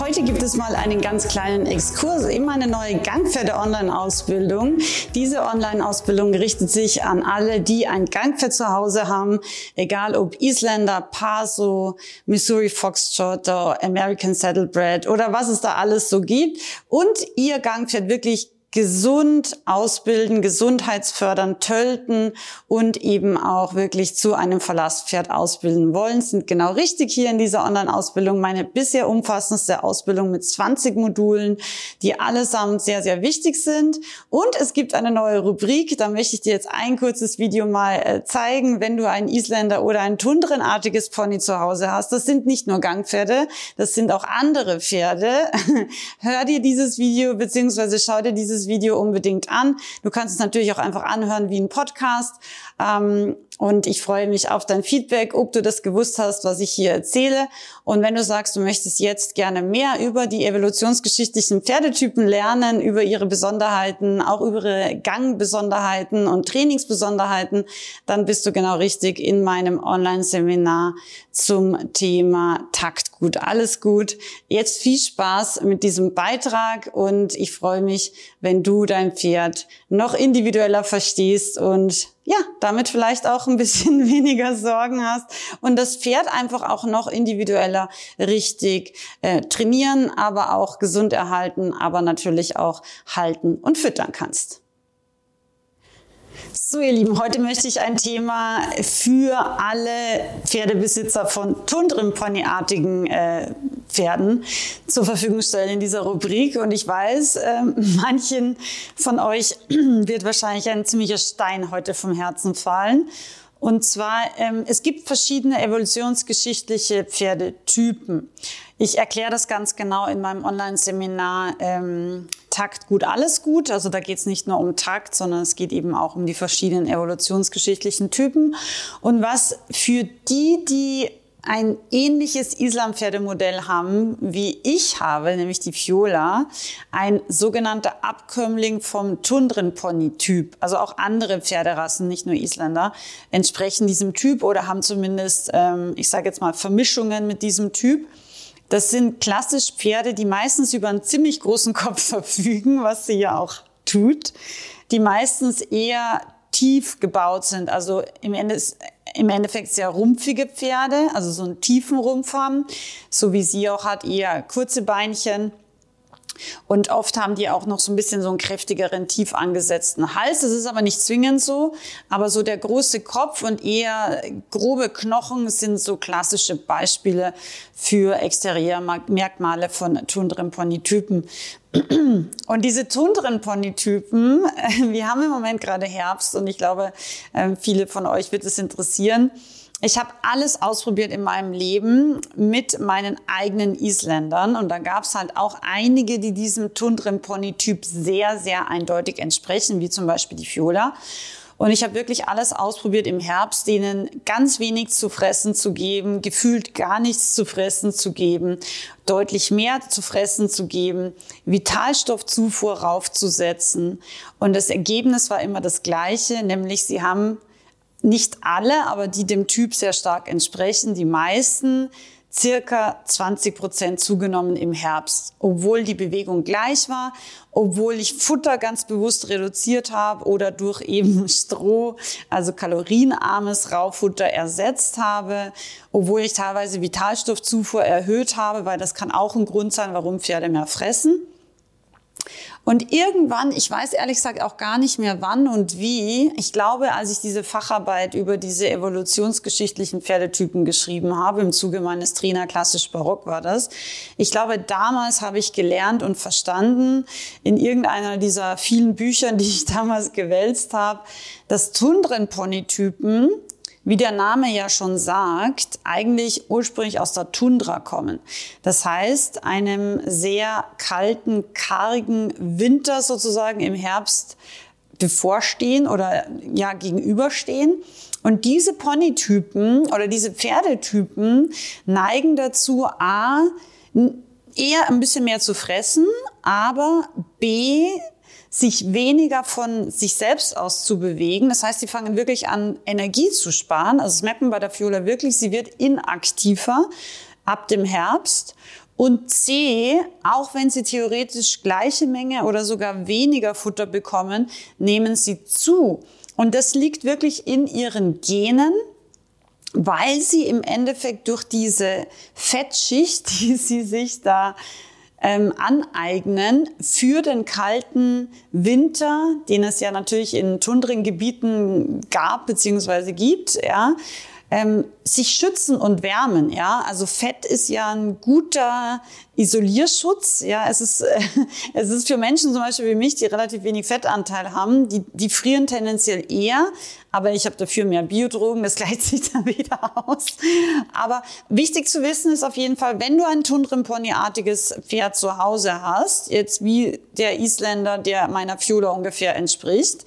Heute gibt es mal einen ganz kleinen Exkurs in meine neue Gangpferde-Online-Ausbildung. Diese Online-Ausbildung richtet sich an alle, die ein Gangpferd zu Hause haben, egal ob Isländer, Paso, Missouri Foxtrot, American Saddlebred oder was es da alles so gibt und ihr Gangpferd wirklich gesund ausbilden, gesundheitsfördern, tölten und eben auch wirklich zu einem Verlasspferd ausbilden wollen, sind genau richtig hier in dieser Online-Ausbildung. Meine bisher umfassendste Ausbildung mit 20 Modulen, die allesamt sehr, sehr wichtig sind. Und es gibt eine neue Rubrik, da möchte ich dir jetzt ein kurzes Video mal äh, zeigen, wenn du ein Isländer oder ein Tundrenartiges Pony zu Hause hast. Das sind nicht nur Gangpferde, das sind auch andere Pferde. Hör dir dieses Video beziehungsweise schau dir dieses dieses Video unbedingt an. Du kannst es natürlich auch einfach anhören wie ein Podcast. Ähm, und ich freue mich auf dein Feedback, ob du das gewusst hast, was ich hier erzähle. Und wenn du sagst, du möchtest jetzt gerne mehr über die evolutionsgeschichtlichen Pferdetypen lernen, über ihre Besonderheiten, auch über ihre Gangbesonderheiten und Trainingsbesonderheiten, dann bist du genau richtig in meinem Online-Seminar zum Thema Takt gut, alles gut. Jetzt viel Spaß mit diesem Beitrag und ich freue mich, wenn du dein Pferd noch individueller verstehst und ja, damit vielleicht auch ein bisschen weniger Sorgen hast und das Pferd einfach auch noch individueller richtig äh, trainieren, aber auch gesund erhalten, aber natürlich auch halten und füttern kannst. So, ihr Lieben, heute möchte ich ein Thema für alle Pferdebesitzer von Tundrenponyartigen äh, Pferden zur Verfügung stellen in dieser Rubrik. Und ich weiß, äh, manchen von euch wird wahrscheinlich ein ziemlicher Stein heute vom Herzen fallen. Und zwar, ähm, es gibt verschiedene evolutionsgeschichtliche Pferdetypen. Ich erkläre das ganz genau in meinem Online-Seminar ähm, Takt gut, alles gut. Also da geht es nicht nur um Takt, sondern es geht eben auch um die verschiedenen evolutionsgeschichtlichen Typen. Und was für die, die ein ähnliches Islampferdemodell haben, wie ich habe, nämlich die Fiola, ein sogenannter Abkömmling vom Tundrenpony-Typ. Also auch andere Pferderassen, nicht nur Isländer, entsprechen diesem Typ oder haben zumindest, ähm, ich sage jetzt mal, Vermischungen mit diesem Typ. Das sind klassisch Pferde, die meistens über einen ziemlich großen Kopf verfügen, was sie ja auch tut, die meistens eher tief gebaut sind. Also im, Ende, im Endeffekt sehr rumpfige Pferde, also so einen tiefen Rumpf haben, so wie sie auch hat, eher kurze Beinchen. Und oft haben die auch noch so ein bisschen so einen kräftigeren, tief angesetzten Hals. Das ist aber nicht zwingend so. Aber so der große Kopf und eher grobe Knochen sind so klassische Beispiele für Exteriormerkmale von Tundrenponytypen. Und diese Tundrenponytypen, wir haben im Moment gerade Herbst und ich glaube, ähm, viele von euch wird es interessieren. Ich habe alles ausprobiert in meinem Leben mit meinen eigenen Isländern und da gab es halt auch einige, die diesem Tundrenponytyp sehr, sehr eindeutig entsprechen, wie zum Beispiel die Fiola. Und ich habe wirklich alles ausprobiert im Herbst, denen ganz wenig zu fressen zu geben, gefühlt gar nichts zu fressen zu geben, deutlich mehr zu fressen zu geben, Vitalstoffzufuhr raufzusetzen. Und das Ergebnis war immer das gleiche, nämlich sie haben nicht alle, aber die dem Typ sehr stark entsprechen, die meisten circa 20 Prozent zugenommen im Herbst, obwohl die Bewegung gleich war, obwohl ich Futter ganz bewusst reduziert habe oder durch eben Stroh, also kalorienarmes Raufutter ersetzt habe, obwohl ich teilweise Vitalstoffzufuhr erhöht habe, weil das kann auch ein Grund sein, warum Pferde mehr fressen. Und irgendwann, ich weiß ehrlich gesagt auch gar nicht mehr wann und wie, ich glaube, als ich diese Facharbeit über diese evolutionsgeschichtlichen Pferdetypen geschrieben habe, im Zuge meines Trainer klassisch barock war das, ich glaube, damals habe ich gelernt und verstanden, in irgendeiner dieser vielen Büchern, die ich damals gewälzt habe, dass Tundrenponytypen wie der Name ja schon sagt, eigentlich ursprünglich aus der Tundra kommen. Das heißt, einem sehr kalten, kargen Winter sozusagen im Herbst bevorstehen oder ja gegenüberstehen. Und diese Ponytypen oder diese Pferdetypen neigen dazu, a, eher ein bisschen mehr zu fressen, aber b, sich weniger von sich selbst aus zu bewegen. Das heißt, sie fangen wirklich an, Energie zu sparen. Also das man bei der Fiola wirklich, sie wird inaktiver ab dem Herbst. Und C, auch wenn sie theoretisch gleiche Menge oder sogar weniger Futter bekommen, nehmen sie zu. Und das liegt wirklich in ihren Genen, weil sie im Endeffekt durch diese Fettschicht, die sie sich da ähm, aneignen für den kalten Winter, den es ja natürlich in Tundrengebieten gab bzw. gibt, ja, ähm, sich schützen und wärmen. Ja, also Fett ist ja ein guter Isolierschutz. Ja, es ist äh, es ist für Menschen zum Beispiel wie mich, die relativ wenig Fettanteil haben, die die frieren tendenziell eher. Aber ich habe dafür mehr Biodrogen, das gleicht sich dann wieder aus. Aber wichtig zu wissen ist auf jeden Fall, wenn du ein Tundrenpony-artiges Pferd zu Hause hast, jetzt wie der Isländer, der meiner Fiola ungefähr entspricht,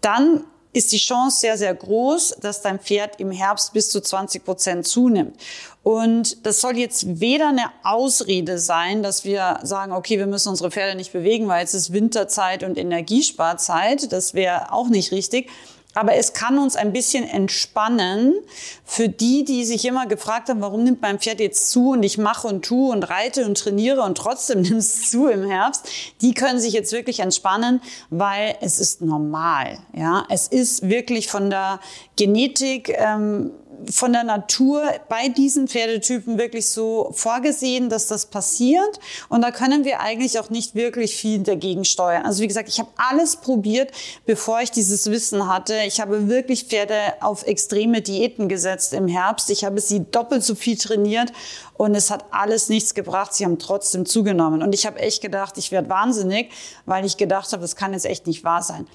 dann ist die Chance sehr, sehr groß, dass dein Pferd im Herbst bis zu 20 Prozent zunimmt. Und das soll jetzt weder eine Ausrede sein, dass wir sagen, okay, wir müssen unsere Pferde nicht bewegen, weil es ist Winterzeit und Energiesparzeit. Das wäre auch nicht richtig. Aber es kann uns ein bisschen entspannen für die, die sich immer gefragt haben, warum nimmt mein Pferd jetzt zu und ich mache und tue und reite und trainiere und trotzdem nimmt es zu im Herbst. Die können sich jetzt wirklich entspannen, weil es ist normal. Ja, es ist wirklich von der Genetik ähm, von der Natur bei diesen Pferdetypen wirklich so vorgesehen, dass das passiert. Und da können wir eigentlich auch nicht wirklich viel dagegen steuern. Also wie gesagt, ich habe alles probiert, bevor ich dieses Wissen hatte. Ich habe wirklich Pferde auf extreme Diäten gesetzt im Herbst. Ich habe sie doppelt so viel trainiert und es hat alles nichts gebracht. Sie haben trotzdem zugenommen. Und ich habe echt gedacht, ich werde wahnsinnig, weil ich gedacht habe, das kann jetzt echt nicht wahr sein.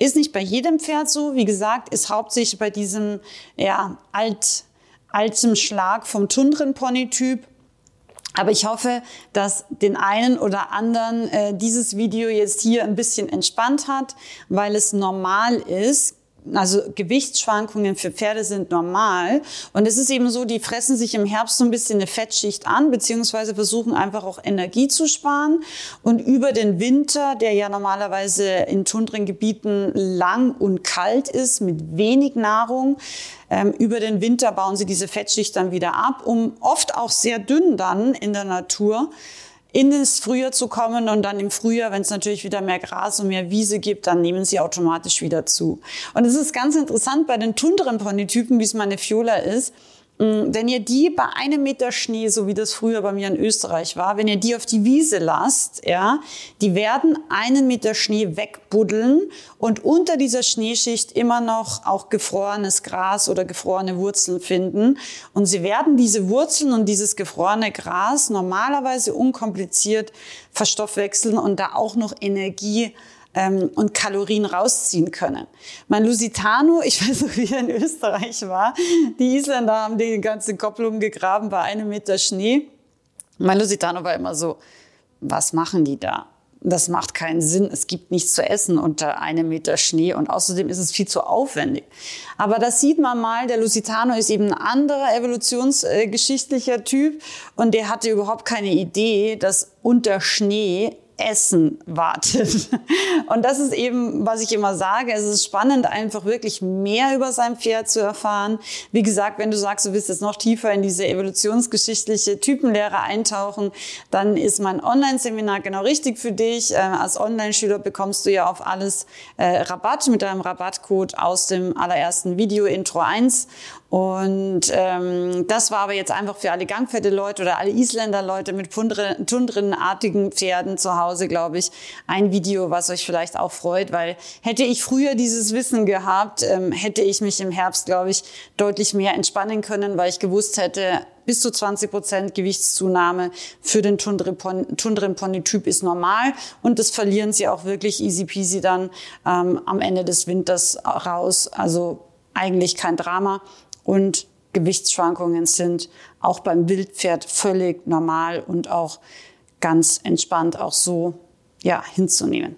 Ist nicht bei jedem Pferd so. Wie gesagt, ist hauptsächlich bei diesem ja, alt, altem Schlag vom Tundrenpony-Typ. Aber ich hoffe, dass den einen oder anderen äh, dieses Video jetzt hier ein bisschen entspannt hat, weil es normal ist, also Gewichtsschwankungen für Pferde sind normal. Und es ist eben so, die fressen sich im Herbst so ein bisschen eine Fettschicht an, beziehungsweise versuchen einfach auch Energie zu sparen. Und über den Winter, der ja normalerweise in Tundrengebieten lang und kalt ist, mit wenig Nahrung, ähm, über den Winter bauen sie diese Fettschicht dann wieder ab, um oft auch sehr dünn dann in der Natur in das Frühjahr zu kommen und dann im Frühjahr, wenn es natürlich wieder mehr Gras und mehr Wiese gibt, dann nehmen sie automatisch wieder zu. Und es ist ganz interessant bei den tunderen Ponytypen, wie es meine Fiola ist, wenn ihr die bei einem Meter Schnee, so wie das früher bei mir in Österreich war, wenn ihr die auf die Wiese lasst, ja, die werden einen Meter Schnee wegbuddeln und unter dieser Schneeschicht immer noch auch gefrorenes Gras oder gefrorene Wurzeln finden. Und sie werden diese Wurzeln und dieses gefrorene Gras normalerweise unkompliziert verstoffwechseln und da auch noch Energie ähm, und Kalorien rausziehen können. Mein Lusitano, ich weiß noch, wie er in Österreich war, die Isländer haben die ganze Kopplung gegraben bei einem Meter Schnee. Mein Lusitano war immer so, was machen die da? Das macht keinen Sinn. Es gibt nichts zu essen unter einem Meter Schnee und außerdem ist es viel zu aufwendig. Aber das sieht man mal. Der Lusitano ist eben ein anderer evolutionsgeschichtlicher Typ und der hatte überhaupt keine Idee, dass unter Schnee Essen wartet. Und das ist eben, was ich immer sage. Es ist spannend, einfach wirklich mehr über sein Pferd zu erfahren. Wie gesagt, wenn du sagst, du willst jetzt noch tiefer in diese evolutionsgeschichtliche Typenlehre eintauchen, dann ist mein Online-Seminar genau richtig für dich. Äh, als Online-Schüler bekommst du ja auf alles äh, Rabatt mit deinem Rabattcode aus dem allerersten Video Intro 1. Und ähm, das war aber jetzt einfach für alle Gangpferde-Leute oder alle Isländer-Leute mit Tundrenartigen Pferden zu Hause, glaube ich, ein Video, was euch vielleicht auch freut, weil hätte ich früher dieses Wissen gehabt, ähm, hätte ich mich im Herbst, glaube ich, deutlich mehr entspannen können, weil ich gewusst hätte, bis zu 20 Prozent Gewichtszunahme für den Tundrenpony-Typ ist normal und das verlieren sie auch wirklich easy peasy dann ähm, am Ende des Winters raus. Also eigentlich kein Drama und Gewichtsschwankungen sind auch beim Wildpferd völlig normal und auch ganz entspannt auch so ja, hinzunehmen.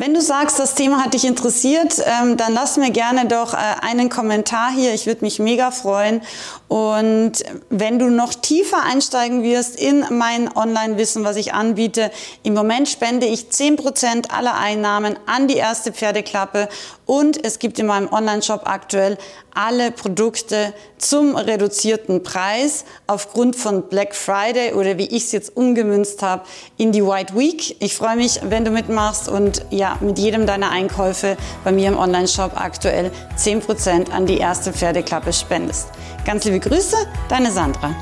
Wenn du sagst, das Thema hat dich interessiert, ähm, dann lass mir gerne doch äh, einen Kommentar hier. Ich würde mich mega freuen. Und wenn du noch tiefer einsteigen wirst in mein Online-Wissen, was ich anbiete, im Moment spende ich 10% aller Einnahmen an die erste Pferdeklappe und es gibt in meinem Online-Shop aktuell alle Produkte zum reduzierten Preis aufgrund von Black Friday oder wie ich es jetzt umgemünzt habe in die White Week. Ich freue mich, wenn du mitmachst und mit jedem deiner Einkäufe bei mir im Online-Shop aktuell 10% an die erste Pferdeklappe spendest. Ganz liebe Grüße, deine Sandra.